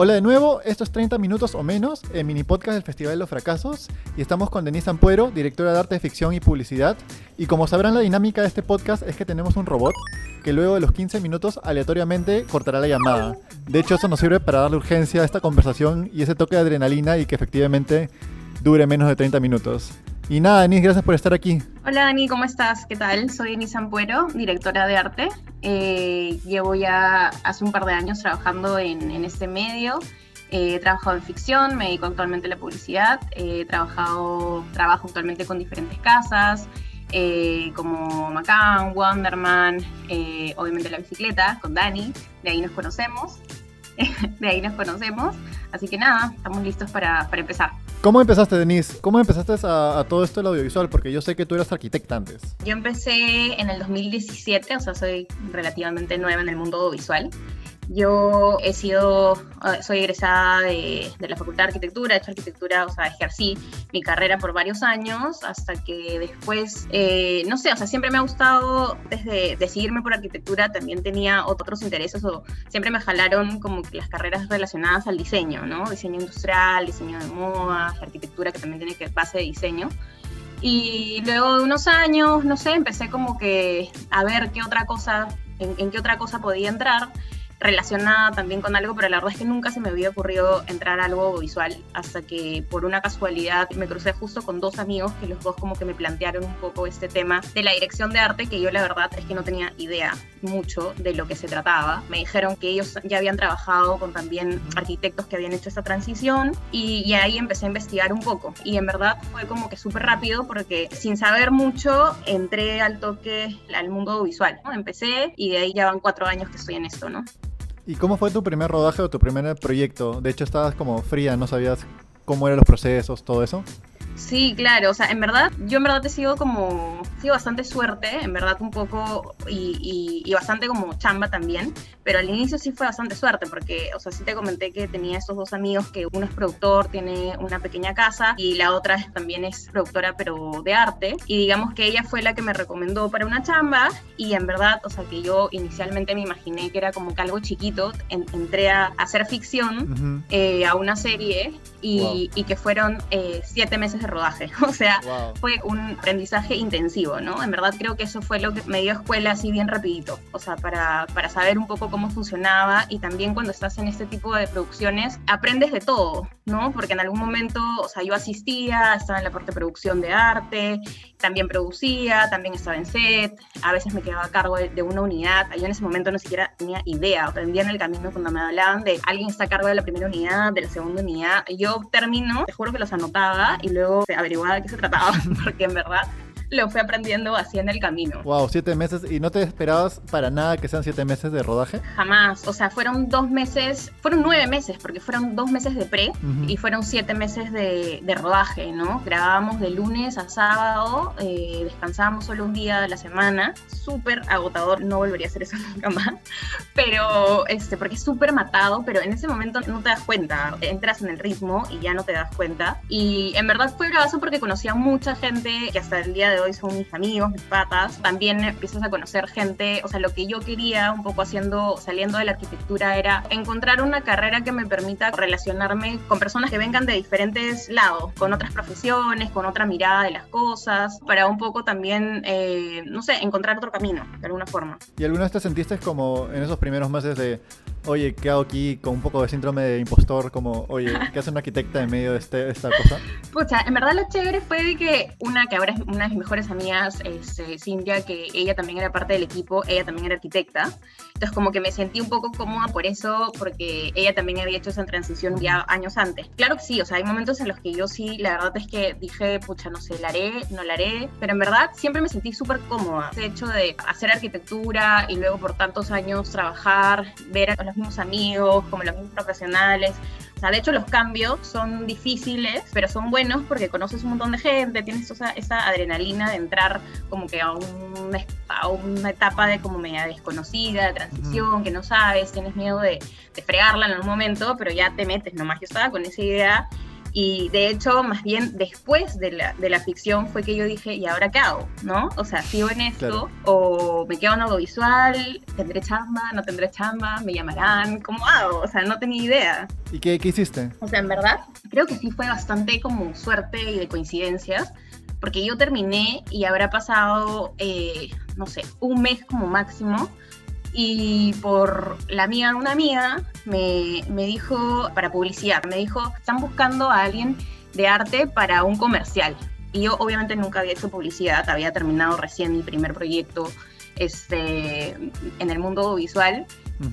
Hola de nuevo, esto es 30 minutos o menos, el mini podcast del Festival de los Fracasos, y estamos con Denise Ampuero, directora de arte, ficción y publicidad. Y como sabrán, la dinámica de este podcast es que tenemos un robot que luego de los 15 minutos aleatoriamente cortará la llamada. De hecho, eso nos sirve para darle urgencia a esta conversación y ese toque de adrenalina y que efectivamente dure menos de 30 minutos. Y nada, Denise, gracias por estar aquí. Hola Dani, ¿cómo estás? ¿Qué tal? Soy Denise Ampuero, directora de arte. Eh, llevo ya hace un par de años trabajando en, este medio. Eh, he trabajado en ficción, me dedico actualmente a la publicidad. he trabajado, trabajo actualmente con diferentes casas, eh, como Macan, Wonderman, obviamente la bicicleta, con Dani. De ahí nos conocemos. de ahí nos conocemos. Así que nada, estamos listos para, para empezar. ¿Cómo empezaste, Denise? ¿Cómo empezaste a, todo esto del audiovisual? Porque yo sé que tú eras arquitecta antes. Yo empecé en el 2017, o sea, soy relativamente nueva en el mundo audiovisual. Yo he sido, ah, soy egresada de, la Facultad de Arquitectura, he hecho arquitectura, o sea, ejercí mi carrera por varios años hasta que después, eh, no sé, o sea, siempre me ha gustado, desde decidirme por arquitectura también tenía otros intereses o siempre me jalaron como que las carreras relacionadas al diseño, ¿no? Diseño industrial, diseño de moda, arquitectura que también tiene que base de diseño. Y luego de unos años, no sé, empecé como que a ver qué otra cosa, en, en qué otra cosa podía entrar relacionada también con algo, pero la verdad es que nunca se me había ocurrido entrar a algo visual hasta que por una casualidad me crucé justo con dos amigos que los dos como que me plantearon un poco este tema de la dirección de arte que yo la verdad es que no tenía idea mucho de lo que se trataba. Me dijeron que ellos ya habían trabajado con también arquitectos que habían hecho esta transición y, y ahí empecé a investigar un poco y en verdad fue como que súper rápido porque sin saber mucho entré al toque al mundo visual. ¿no? Empecé y de ahí ya van cuatro años que estoy en esto, ¿no? ¿Y cómo fue tu primer rodaje o tu primer proyecto? De hecho, estabas como fría, no sabías cómo eran los procesos, todo eso. Sí, claro, o sea, en verdad, yo en verdad te sigo como, sigo bastante suerte, en verdad un poco, y, y, bastante como chamba también, pero al inicio sí fue bastante suerte, porque, o sea, sí te comenté que tenía estos dos amigos, que uno es productor, tiene una pequeña casa, y la otra también es productora, pero de arte, y digamos que ella fue la que me recomendó para una chamba, y en verdad, o sea, que yo inicialmente me imaginé que era como que algo chiquito, entré a hacer ficción, eh, a una serie, y, y que fueron eh, siete meses de rodaje. O sea, fue un aprendizaje intensivo, ¿no? En verdad creo que eso fue lo que me dio escuela así bien rapidito. O sea, para, para saber un poco cómo funcionaba y también cuando estás en este tipo de producciones aprendes de todo, ¿no? Porque en algún momento, o sea, yo asistía, estaba en la parte de producción de arte, también producía, también estaba en set, a veces me quedaba a cargo de, una unidad. Yo en ese momento no siquiera tenía idea, aprendía en el camino cuando me hablaban de alguien está a cargo de la primera unidad, de la segunda unidad. Yo termino, te juro que los anotaba y luego averiguaba de qué se trataba, porque en verdad lo fui aprendiendo así en el camino. Wow, siete meses. ¿Y no te esperabas para nada que sean siete meses de rodaje? Jamás. O sea, fueron dos meses, fueron nueve meses, porque fueron dos meses de pre y fueron siete meses de, de, rodaje, ¿no? Grabábamos de lunes a sábado, eh, descansábamos solo un día de la semana. Súper agotador, no volvería a hacer eso nunca más. Pero, este, porque es súper matado, pero en ese momento no te das cuenta. Entras en el ritmo y ya no te das cuenta. Y en verdad fue bravazo porque conocí a mucha gente que hasta el día de hoy son mis amigos, mis patas. También empiezas a conocer gente, o sea, lo que yo quería un poco haciendo, saliendo de la arquitectura era encontrar una carrera que me permita relacionarme con personas que vengan de diferentes lados, con otras profesiones, con otra mirada de las cosas, para un poco también, eh, no sé, encontrar otro camino, de alguna forma. ¿Y alguna vez te sentiste como en esos primeros meses de oye, ¿qué hago aquí con un poco de síndrome de impostor? Como, oye, ¿qué hace una arquitecta en medio de, este, esta cosa? Pucha, en verdad lo chévere fue de que una que ahora es una de mis mejores amigas, este, Cintia, que ella también era parte del equipo, ella también era arquitecta. Entonces como que me sentí un poco cómoda por eso, porque ella también había hecho esa transición ya años antes. Claro que sí, o sea, hay momentos en los que yo sí, la verdad es que dije, pucha, no sé, la haré, no la haré, pero en verdad siempre me sentí súper cómoda. El hecho de hacer arquitectura y luego por tantos años trabajar, ver a los mismos amigos, como los mismos profesionales. O sea, de hecho los cambios son difíciles, pero son buenos porque conoces un montón de gente, tienes esa, esa adrenalina de entrar como que a una, a una etapa de como media desconocida, de transición, que no sabes, tienes miedo de, de fregarla en algún momento, pero ya te metes nomás. Yo estaba con esa idea Y de hecho, más bien después de la, de la ficción fue que yo dije, ¿y ahora qué hago? ¿No? O sea, ¿sigo en esto? ¿O me quedo en audiovisual? ¿Tendré chamba? ¿No tendré chamba? ¿Me llamarán? ¿Cómo hago? O sea, no tenía idea. ¿Y qué, qué hiciste? O sea, en verdad, creo que sí fue bastante como suerte y de coincidencias porque yo terminé y habrá pasado, eh, no sé, un mes como máximo y por la amiga de una amiga me, me dijo, para publicidad, me dijo, están buscando a alguien de arte para un comercial. Y yo obviamente nunca había hecho publicidad, había terminado recién mi primer proyecto este, en el mundo visual.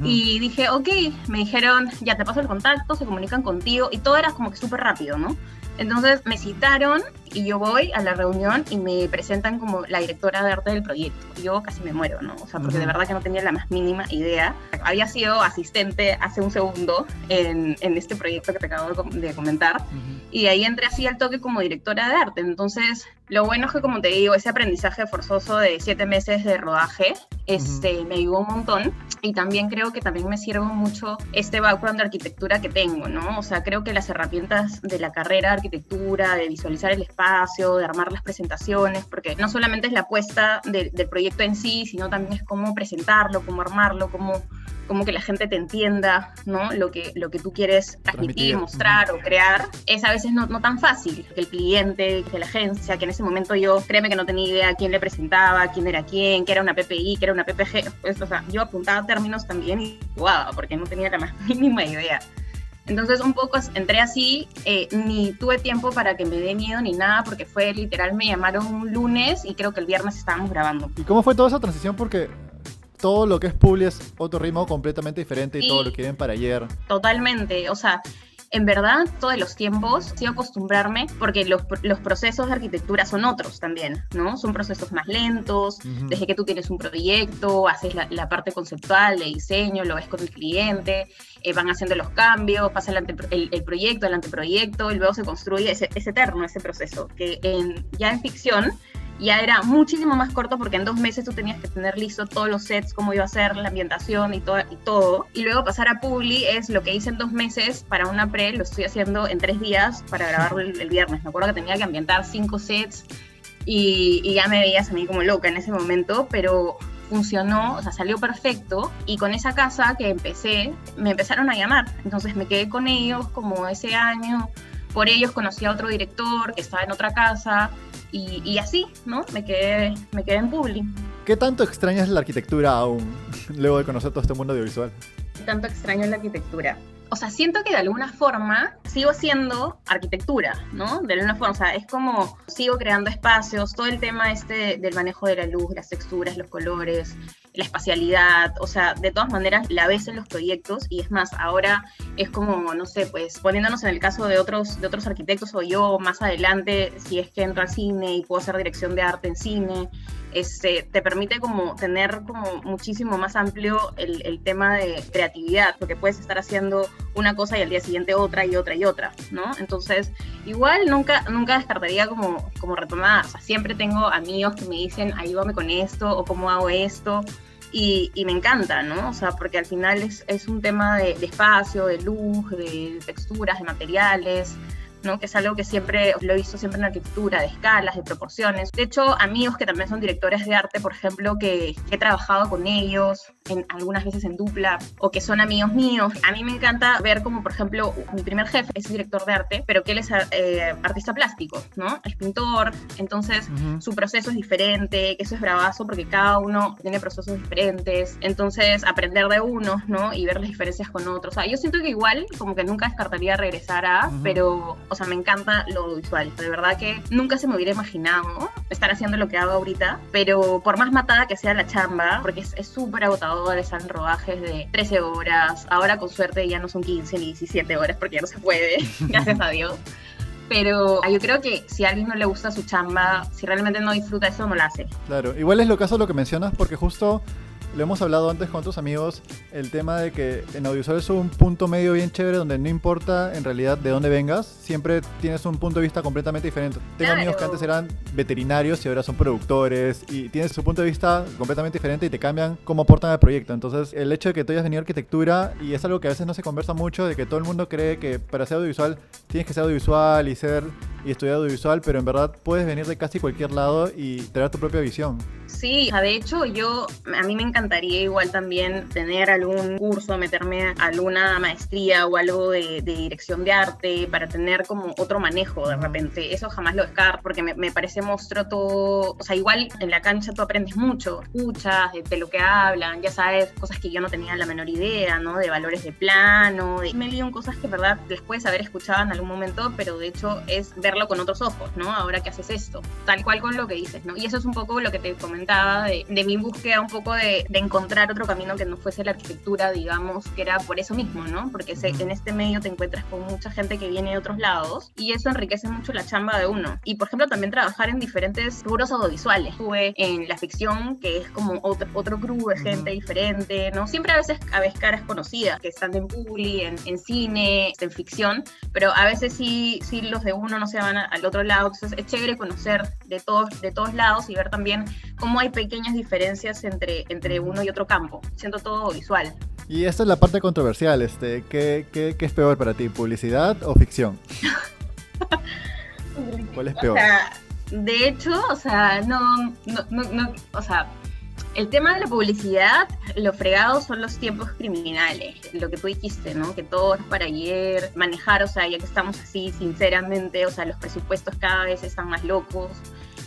Y dije, ok, me dijeron, ya te paso el contacto, se comunican contigo y todo era como que súper rápido, ¿no? Entonces me citaron y yo voy a la reunión y me presentan como la directora de arte del proyecto. Yo casi me muero, ¿no? O sea, porque de verdad que no tenía la más mínima idea. Había sido asistente hace un segundo en, en este proyecto que te acabo de, comentar. Y ahí entré así al toque como directora de arte. Entonces, lo bueno es que, como te digo, ese aprendizaje forzoso de siete meses de rodaje este, me ayudó un montón. Y también creo que también me sirve mucho este background de arquitectura que tengo, ¿no? O sea, creo que las herramientas de la carrera de arquitectura, de visualizar el espacio, de armar las presentaciones, porque no solamente es la apuesta del proyecto en sí, sino también es cómo presentarlo, cómo armarlo, cómo, cómo que la gente te entienda, ¿no? Lo que, lo que tú quieres transmitir, mostrar o crear, es a veces no, no, tan fácil. Que el cliente, que la agencia, que en ese momento yo, créeme que no tenía idea quién le presentaba, quién era quién, qué era una PPI, qué era una PPG, pues, o sea, yo apuntaba términos también y wow, porque no tenía la más mínima idea. Entonces un poco entré así, eh, ni tuve tiempo para que me dé miedo ni nada, porque fue literal, me llamaron un lunes y creo que el viernes estábamos grabando. ¿Y cómo fue toda esa transición? Porque todo lo que es Publi es otro ritmo completamente diferente y todo lo que ven para ayer. Totalmente, o sea, en verdad, todos los tiempos, sí acostumbrarme, porque los, los, procesos de arquitectura son otros también, ¿no? Son procesos más lentos, desde que tú tienes un proyecto, haces la, parte conceptual de diseño, lo ves con el cliente, eh, van haciendo los cambios, pasa el, el, proyecto, el anteproyecto, y luego se construye, es eterno ese proceso, que en, ya en ficción ya era muchísimo más corto porque en dos meses tú tenías que tener listo todos los sets, cómo iba a ser la ambientación y, todo, y todo. Y luego pasar a Publi es lo que hice en dos meses para una pre, lo estoy haciendo en tres días para grabarlo el, viernes. Me acuerdo que tenía que ambientar cinco sets y, y ya me veías a mí como loca en ese momento, pero funcionó, o sea, salió perfecto y con esa casa que empecé, me empezaron a llamar. Entonces me quedé con ellos como ese año. Por ellos conocí a otro director que estaba en otra casa y, así, ¿no? Me quedé, me quedé en Publi. ¿Qué tanto extrañas la arquitectura aún, luego de conocer todo este mundo audiovisual? ¿Qué tanto extraño la arquitectura? O sea, siento que de alguna forma sigo haciendo arquitectura, ¿no? De alguna forma, o sea, es como sigo creando espacios, todo el tema este del manejo de la luz, las texturas, los colores, la espacialidad, o sea, de todas maneras la ves en los proyectos y es más, ahora es como, no sé, pues poniéndonos en el caso de otros, de otros arquitectos o yo más adelante, si es que entro al cine y puedo hacer dirección de arte en cine, este, te permite como tener como muchísimo más amplio el, el, tema de creatividad, porque puedes estar haciendo una cosa y al día siguiente otra y otra y otra, ¿no? Entonces, igual nunca, nunca descartaría como, como retomar, o sea, siempre tengo amigos que me dicen, ayúdame con esto o cómo hago esto, y, y, me encanta, ¿no? O sea, porque al final es, es un tema de, de, espacio, de luz, de texturas, de materiales, ¿no? Que es algo que siempre lo he visto siempre en arquitectura, de escalas, de proporciones. De hecho, amigos que también son directores de arte, por ejemplo, que, que he trabajado con ellos, en, algunas veces en dupla o que son amigos míos. A mí me encanta ver como, por ejemplo, mi primer jefe es director de arte, pero que él es eh, artista plástico, ¿no? Es pintor, entonces su proceso es diferente, que eso es bravazo porque cada uno tiene procesos diferentes, entonces aprender de unos, ¿no? Y ver las diferencias con otros. O sea, yo siento que igual como que nunca descartaría regresar a, pero, o sea, me encanta lo visual. De verdad que nunca se me hubiera imaginado estar haciendo lo que hago ahorita, pero por más matada que sea la chamba, porque es súper agotador están rodajes de 13 horas, ahora con suerte ya no son 15 ni 17 horas porque ya no se puede, gracias a Dios. Pero yo creo que si a alguien no le gusta su chamba, si realmente no disfruta eso, no la hace. Claro, igual es lo caso lo que mencionas porque justo lo hemos hablado antes con otros amigos, el tema de que en audiovisual es un punto medio bien chévere donde no importa en realidad de dónde vengas, siempre tienes un punto de vista completamente diferente. Tengo amigos que antes eran veterinarios y ahora son productores y tienes su punto de vista completamente diferente y te cambian cómo aportan al proyecto. Entonces, el hecho de que tú hayas venido a arquitectura y es algo que a veces no se conversa mucho, de que todo el mundo cree que para ser audiovisual tienes que ser audiovisual y ser y estudiar audiovisual, pero en verdad puedes venir de casi cualquier lado y tener tu propia visión. Sí, de hecho yo, a mí me encantaría igual también tener algún curso, meterme a alguna maestría o algo de, dirección de arte para tener como otro manejo de repente. Eso jamás lo descarto porque me, parece monstruo todo, o sea, igual en la cancha tú aprendes mucho, escuchas de, lo que hablan, ya sabes, cosas que yo no tenía la menor idea, ¿no? De valores de plano, de, me lío en cosas que, verdad, les puedes haber escuchado en algún momento, pero de hecho es verlo con otros ojos, ¿no? Ahora que haces esto, tal cual con lo que dices, ¿no? Y eso es un poco lo que te comenté de, mi búsqueda un poco de, encontrar otro camino que no fuese la arquitectura, digamos, que era por eso mismo, ¿no? Porque en este medio te encuentras con mucha gente que viene de otros lados y eso enriquece mucho la chamba de uno. Y, por ejemplo, también trabajar en diferentes rubros audiovisuales. Estuve en la ficción, que es como otro, otro crew de gente diferente, ¿no? Siempre a veces a veces caras conocidas que están en publi, en, en cine, en ficción, pero a veces sí, sí los de uno no se van al otro lado. Entonces es chévere conocer de todos, de todos lados y ver también cómo hay pequeñas diferencias entre, entre uno y otro campo, siendo todo visual. Y esta es la parte controversial, este, ¿qué, qué, qué es peor para ti, publicidad o ficción? ¿Cuál es peor? O sea, de hecho, o sea, no, no, no, o sea, el tema de la publicidad, lo fregado son los tiempos criminales, lo que tú dijiste, ¿no? Que todo es para ayer, manejar, o sea, ya que estamos así, sinceramente, o sea, los presupuestos cada vez están más locos,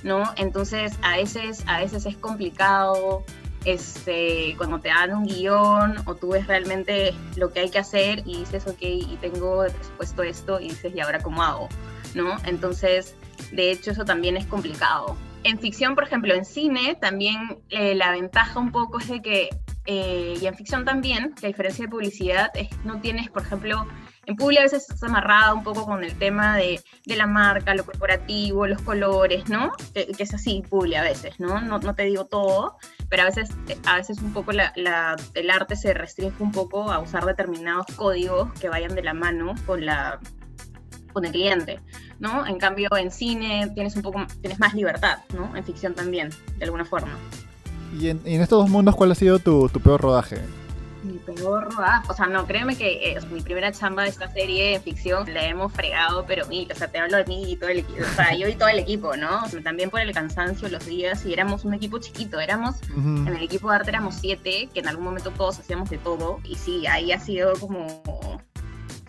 ¿no? Entonces, a veces, a veces es complicado este, cuando te dan un guion o tú ves realmente lo que hay que hacer y dices, ok, y tengo de presupuesto esto y dices, ¿y ahora cómo hago? ¿No? Entonces, de hecho, eso también es complicado. En ficción, por ejemplo, en cine, también eh, la ventaja un poco es de que, eh, y en ficción también, la diferencia de publicidad es no tienes, por ejemplo, en Publi a veces está amarrada un poco con el tema de, de, la marca, lo corporativo, los colores, ¿no? Que, es así, Publi a veces, ¿no? ¿no? ¿no? te digo todo, pero a veces, a veces un poco el arte se restringe un poco a usar determinados códigos que vayan de la mano con la con el cliente, ¿no? En cambio, en cine tienes un poco, tienes más libertad, ¿no? En ficción también, de alguna forma. ¿Y en, en estos dos mundos cuál ha sido tu, tu peor rodaje? mi peor rodaje. O sea, no, créeme que es mi primera chamba de esta serie de ficción la hemos fregado, pero mí, o sea, te hablo de mí y todo el equipo. O sea, yo y todo el equipo, ¿no? También por el cansancio, los días, y éramos un equipo chiquito. Éramos, en el equipo de arte éramos siete, que en algún momento todos hacíamos de todo. Y sí, ahí ha sido como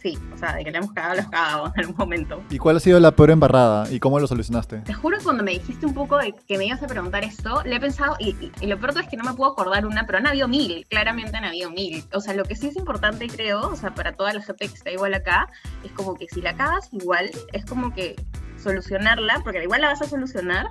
sí, o sea, de que le hemos cagado, los cagado en algún momento. ¿Y cuál ha sido la peor embarrada y cómo lo solucionaste? Te juro que cuando me dijiste un poco de que me ibas a preguntar esto, le he pensado, y, lo peor es que no me puedo acordar una, pero han habido mil, claramente han habido mil. O sea, lo que sí es importante, creo, o sea, para toda la gente que está igual acá, es como que si la cagas igual, es como que solucionarla, porque igual la vas a solucionar,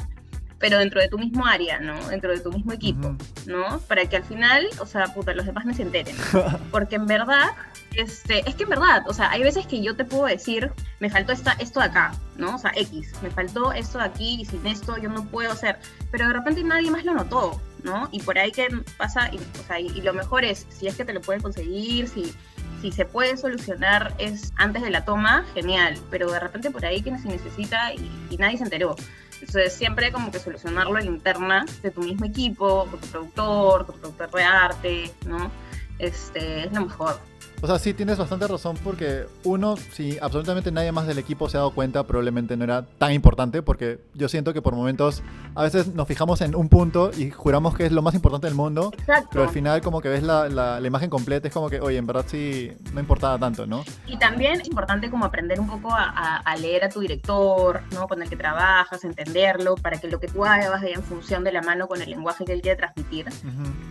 pero dentro de tu mismo área, ¿no? Dentro de tu mismo equipo, ¿no? Para que al final, o sea, puta, los demás no se enteren. Porque en verdad, este, es que en verdad, o sea, hay veces que yo te puedo decir, me faltó esta, esto de acá, ¿no? O sea, X, me faltó esto de aquí y sin esto yo no puedo hacer. Pero de repente nadie más lo notó, ¿no? Y por ahí que pasa, y, o sea, y, lo mejor es, si es que te lo pueden conseguir, si si se puede solucionar es antes de la toma, genial, pero de repente por ahí que se necesita y, y nadie se enteró. Entonces, siempre como que solucionarlo en interna de tu mismo equipo, con tu productor, con tu productor de arte, ¿no? Este, es lo mejor. O sea, sí tienes bastante razón porque uno, si absolutamente nadie más del equipo se ha dado cuenta, probablemente no era tan importante porque yo siento que por momentos a veces nos fijamos en un punto y juramos que es lo más importante del mundo, Exacto. pero al final como que ves la, la, imagen completa, es como que, oye, en verdad sí no importaba tanto, ¿no? Y también es importante como aprender un poco a, a, leer a tu director, ¿no? Con el que trabajas, entenderlo, para que lo que tú hagas vaya en función de la mano con el lenguaje que él quiere transmitir.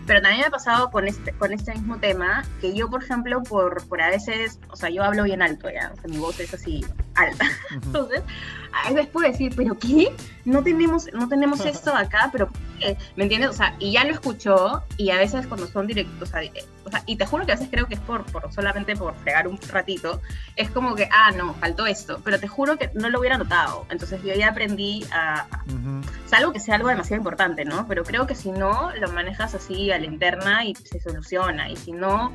Pero también me ha pasado con este, con este mismo tema, que yo, por ejemplo, por por, por a veces, o sea, yo hablo bien alto ya, o sea, mi voz es así alta. Entonces, a veces puedo decir, ¿pero qué? No tenemos, no tenemos esto acá, pero ¿qué? ¿Me entiendes? O sea, y ya lo escuchó y a veces cuando son directos, o sea, o sea, y te juro que a veces creo que es por, por solamente por fregar un ratito, es como que, ah, no, faltó esto, pero te juro que no lo hubiera notado. Entonces yo ya aprendí a, salvo que sea algo demasiado importante, ¿no? Pero creo que si no, lo manejas así a la interna y se soluciona. Y si no,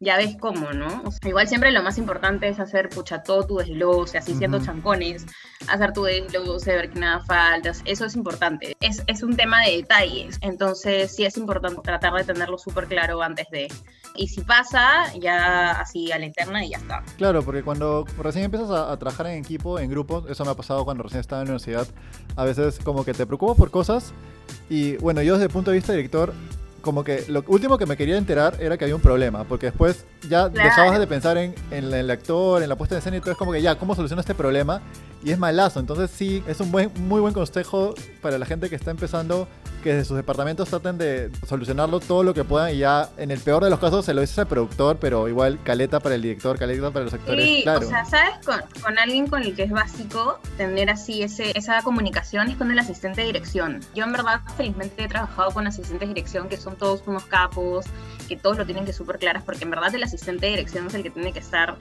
ya ves cómo, ¿no? O sea, igual siempre lo más importante es hacer, pucha, todo tu desglose, así siendo chancones, hacer tu desglose, ver que nada faltas, eso es importante. Es, es un tema de detalles, entonces sí es importante tratar de tenerlo súper claro antes de... Y si pasa, ya así a la interna y ya está. Claro, porque cuando recién empiezas a, a trabajar en equipo, en grupo, eso me ha pasado cuando recién estaba en la universidad, a veces como que te preocupas por cosas y bueno, yo desde el punto de vista director como que lo último que me quería enterar era que había un problema, porque después ya dejabas de pensar en, en, el actor, en la puesta de escena y todo, es como que ya, ¿cómo soluciono este problema? Y es malazo, entonces sí, es un buen, muy buen consejo para la gente que está empezando, que desde sus departamentos traten de solucionarlo todo lo que puedan y ya en el peor de los casos se lo dice al productor, pero igual caleta para el director, caleta para los actores. Sí, claro. o sea, ¿sabes? Con, con, alguien con el que es básico tener así ese, esa comunicación es con el asistente de dirección. Yo en verdad felizmente he trabajado con asistentes de dirección que son todos unos capos, que todos lo tienen que súper claras, porque en verdad el asistente de dirección es el que tiene que estar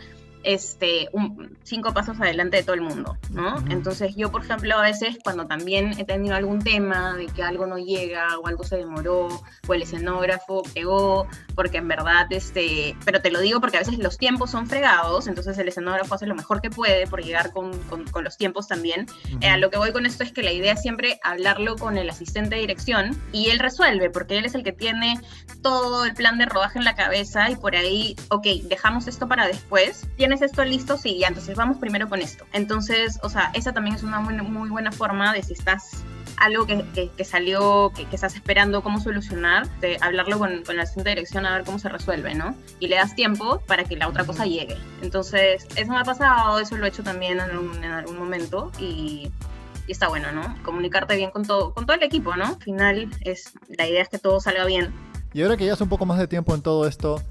este, un, cinco pasos adelante de todo el mundo, ¿no? Entonces yo, por ejemplo, a veces cuando también he tenido algún tema de que algo no llega o algo se demoró o el escenógrafo pegó, porque en verdad, este, pero te lo digo porque a veces los tiempos son fregados, entonces el escenógrafo hace lo mejor que puede por llegar con, con, con los tiempos también. eh, a lo que voy con esto es que la idea es siempre hablarlo con el asistente de dirección y él resuelve, porque él es el que tiene todo el plan de rodaje en la cabeza y por ahí, ok, dejamos esto para después. ¿Tienes esto listo? Sí, ya, entonces vamos primero con esto. Entonces, o sea, esa también es una muy, muy buena forma de si estás algo que, que, que salió, que, que, estás esperando cómo solucionar, de hablarlo con, con la de dirección a ver cómo se resuelve, ¿no? Y le das tiempo para que la otra cosa llegue. Entonces, eso me ha pasado, eso lo he hecho también en, un, en algún momento y, y está bueno, ¿no? Comunicarte bien con todo, con todo el equipo, ¿no? Al final, es, la idea es que todo salga bien. Y ahora que ya hace un poco más de tiempo en todo esto,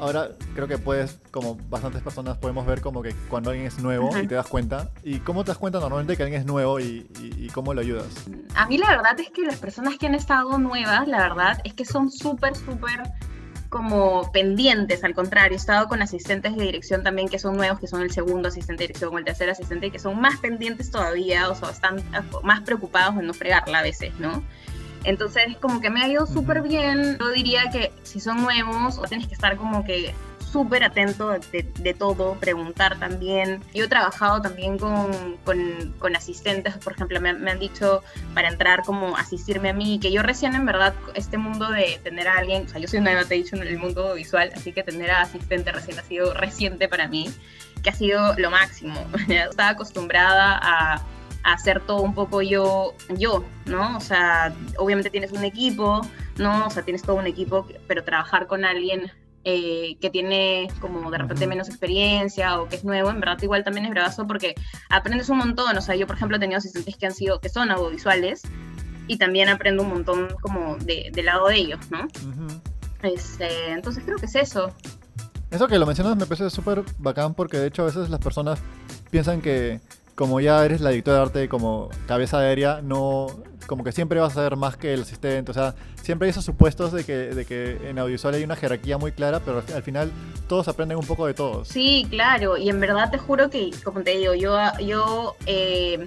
ahora creo que puedes, como bastantes personas podemos ver como que cuando alguien es nuevo uh -huh. y te das cuenta. ¿Y cómo te das cuenta normalmente que alguien es nuevo y, y, y, cómo lo ayudas? A mí la verdad es que las personas que han estado nuevas, la verdad es que son súper, súper como pendientes, al contrario, he estado con asistentes de dirección también que son nuevos, que son el segundo asistente de dirección o el tercer asistente, y que son más pendientes todavía, o sea, están más preocupados en no fregarla a veces, ¿no? Entonces, como que me ha ido súper bien. Yo diría que si son nuevos, tienes que estar como que súper atento de, de, todo, preguntar también. Yo he trabajado también con, con, con asistentes, por ejemplo, me, me, han dicho para entrar como asistirme a mí, que yo recién en verdad este mundo de tener a alguien, o sea, yo soy nueva, te he dicho, en el mundo visual, así que tener a asistente recién ha sido reciente para mí, que ha sido lo máximo. Estaba acostumbrada a hacer todo un poco yo, yo, ¿no? O sea, obviamente tienes un equipo, ¿no? O sea, tienes todo un equipo, pero trabajar con alguien eh, que tiene como de repente menos experiencia o que es nuevo, en verdad igual también es bravazo porque aprendes un montón, o sea, yo por ejemplo he tenido asistentes que han sido, que son audiovisuales y también aprendo un montón como de, del lado de ellos, ¿no? Uh -huh. este, entonces creo que es eso. Eso que lo mencionas me parece súper bacán porque de hecho a veces las personas piensan que como ya eres la directora de arte como cabeza aérea, no, como que siempre vas a ser más que el asistente, o sea, siempre hay esos supuestos de que, de que en audiovisual hay una jerarquía muy clara, pero al final todos aprenden un poco de todos. Sí, claro, y en verdad te juro que, como te digo, yo, yo eh,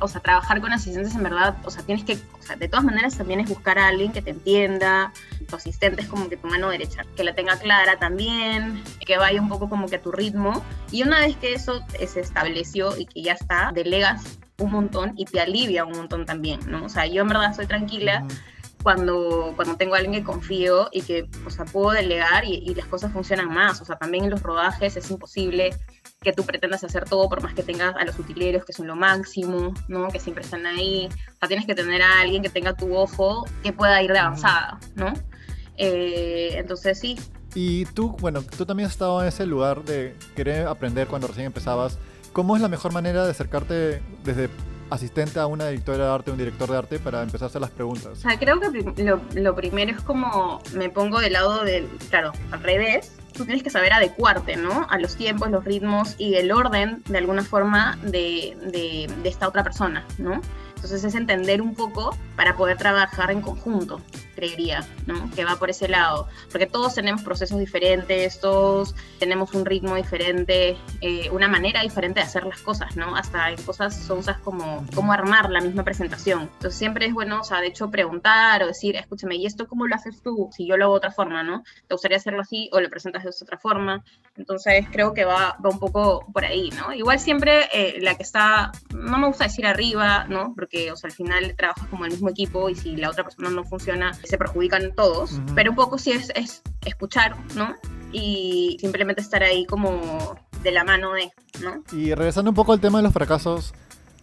o sea, trabajar con asistentes en verdad, o sea, tienes que, o sea, de todas maneras también es buscar a alguien que te entienda, tu asistente es como que tu mano derecha, que la tenga clara también, que vaya un poco como que a tu ritmo, y una vez que eso se estableció y que ya está, delegas un montón y te alivia un montón también, ¿no? O sea, yo en verdad estoy tranquila. Uh -huh cuando, cuando tengo a alguien que confío y que, o sea, puedo delegar y, y, las cosas funcionan más. O sea, también en los rodajes es imposible que tú pretendas hacer todo por más que tengas a los utileros que son lo máximo, ¿no? Que siempre están ahí. O sea, tienes que tener a alguien que tenga tu ojo que pueda ir de avanzada, ¿no? Eh, entonces, sí. Y tú, bueno, tú también has estado en ese lugar de querer aprender cuando recién empezabas. ¿Cómo es la mejor manera de acercarte desde asistente a una directora de arte, un director de arte, para empezar a hacer las preguntas? O sea, creo que lo, lo, primero es como me pongo del lado del, claro, al revés, tú tienes que saber adecuarte, ¿no? A los tiempos, los ritmos y el orden, de alguna forma, de, de, de esta otra persona, ¿no? Entonces es entender un poco para poder trabajar en conjunto, creería, ¿no? Que va por ese lado. Porque todos tenemos procesos diferentes, todos tenemos un ritmo diferente, eh, una manera diferente de hacer las cosas, ¿no? Hasta en cosas sonsas como cómo armar la misma presentación. Entonces siempre es bueno, o sea, de hecho preguntar o decir, escúchame, ¿y esto cómo lo haces tú? Si yo lo hago de otra forma, ¿no? ¿Te gustaría hacerlo así o lo presentas de otra forma? Entonces creo que va, va un poco por ahí, ¿no? Igual siempre eh, la que está, no me gusta decir arriba, ¿no? Porque que, o sea, al final trabajas como el mismo equipo y si la otra persona no funciona, se perjudican todos. Pero un poco sí es, es escuchar, ¿no? Y simplemente estar ahí como de la mano de, ¿no? Y regresando un poco al tema de los fracasos,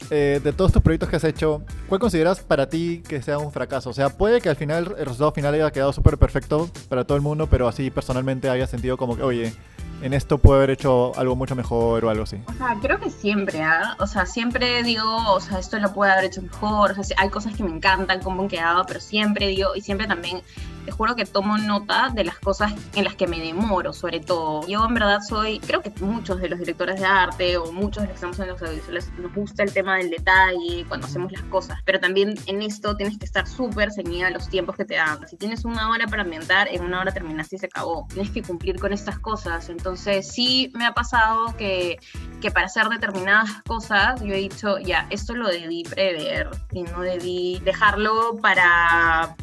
eh, de todos tus proyectos que has hecho, ¿cuál consideras para ti que sea un fracaso? O sea, puede que al final el resultado final haya quedado súper perfecto para todo el mundo, pero así personalmente haya sentido como que, oye, en esto puedo haber hecho algo mucho mejor o algo así? O sea, creo que siempre, ¿ah? O sea, siempre digo, o sea, esto lo puedo haber hecho mejor, o sea, hay cosas que me encantan, cómo han quedado, pero siempre digo, y siempre también te juro que tomo nota de las cosas en las que me demoro, sobre todo. Yo en verdad soy, creo que muchos de los directores de arte o muchos de los que estamos en los audiovisuales nos gusta el tema del detalle cuando hacemos las cosas, pero también en esto tienes que estar súper ceñida a los tiempos que te dan. Si tienes una hora para ambientar, en una hora terminaste y se acabó. Tienes que cumplir con estas cosas. Entonces sí me ha pasado que, que para hacer determinadas cosas yo he dicho, ya, esto lo debí prever y no debí dejarlo para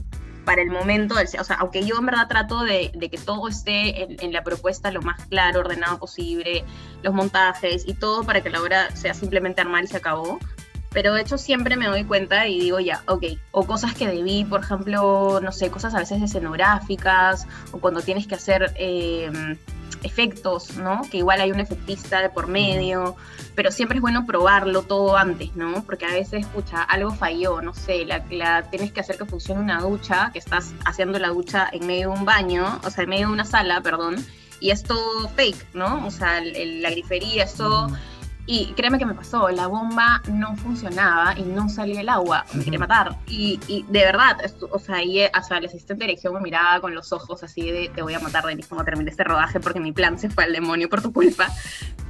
para el momento, o sea, aunque yo en verdad trato de, que todo esté en, la propuesta lo más claro, ordenado posible, los montajes y todo para que la obra sea simplemente armar y se acabó, pero de hecho siempre me doy cuenta y digo ya, ok, o cosas que debí, por ejemplo, no sé, cosas a veces escenográficas, o cuando tienes que hacer... Eh, efectos, ¿no? Que igual hay un efectista de por medio, pero siempre es bueno probarlo todo antes, ¿no? Porque a veces, escucha, algo falló, no sé, la, la, tienes que hacer que funcione una ducha, que estás haciendo la ducha en medio de un baño, o sea, en medio de una sala, perdón, y es todo fake, ¿no? O sea, la grifería, eso... Y créeme que me pasó, la bomba no funcionaba y no salía el agua, me quería matar. Y, y de verdad, o sea, y, o sea, el asistente de dirección me miraba con los ojos así de te voy a matar de mismo terminé este rodaje porque mi plan se fue al demonio por tu culpa.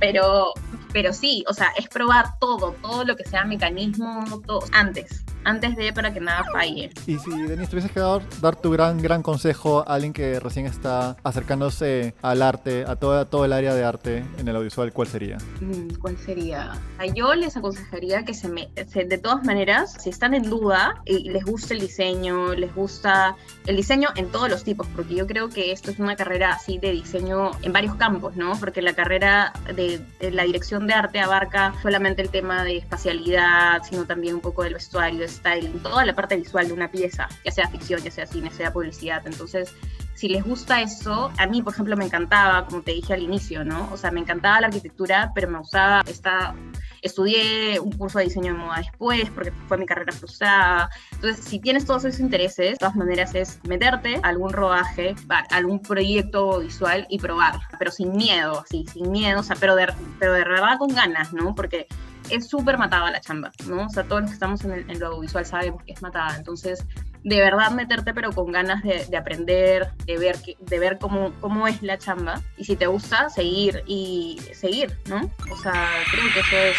Pero, pero sí, o sea, es probar todo, todo lo que sea mecanismo, todo, antes antes de para que nada falle. Y si, Denis, tuvieses que dar, dar, tu gran, gran consejo a alguien que recién está acercándose al arte, a todo, todo el área de arte en el audiovisual, ¿cuál sería? Mm, ¿Cuál sería? Yo les aconsejaría que se, me, de todas maneras, si están en duda y les gusta el diseño, les gusta el diseño en todos los tipos, porque yo creo que esto es una carrera así de diseño en varios campos, ¿no? Porque la carrera de, de la dirección de arte abarca solamente el tema de espacialidad, sino también un poco del vestuario, styling, toda la parte visual de una pieza, ya sea ficción, ya sea cine, sea publicidad. Entonces, si les gusta eso, a mí, por ejemplo, me encantaba, como te dije al inicio, ¿no? O sea, me encantaba la arquitectura, pero me gustaba esta... Estudié un curso de diseño de moda después porque fue mi carrera frustrada. Entonces, si tienes todos esos intereses, de todas maneras es meterte a algún rodaje, a algún proyecto visual y probar, pero sin miedo, así, sin miedo, o sea, pero de, pero de verdad con ganas, ¿no? Porque es súper matada la chamba, ¿no? O sea, todos los que estamos en, lo audiovisual sabemos que es matada. Entonces, de verdad meterte, pero con ganas de, aprender, de ver, de ver cómo, cómo es la chamba. Y si te gusta, seguir y seguir, ¿no? O sea, creo que eso es.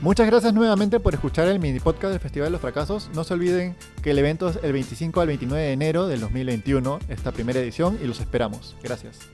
Muchas gracias nuevamente por escuchar el mini podcast del Festival de los Fracasos. No se olviden que el evento es el 25 al 29 de enero del 2021, esta primera edición, y los esperamos. Gracias.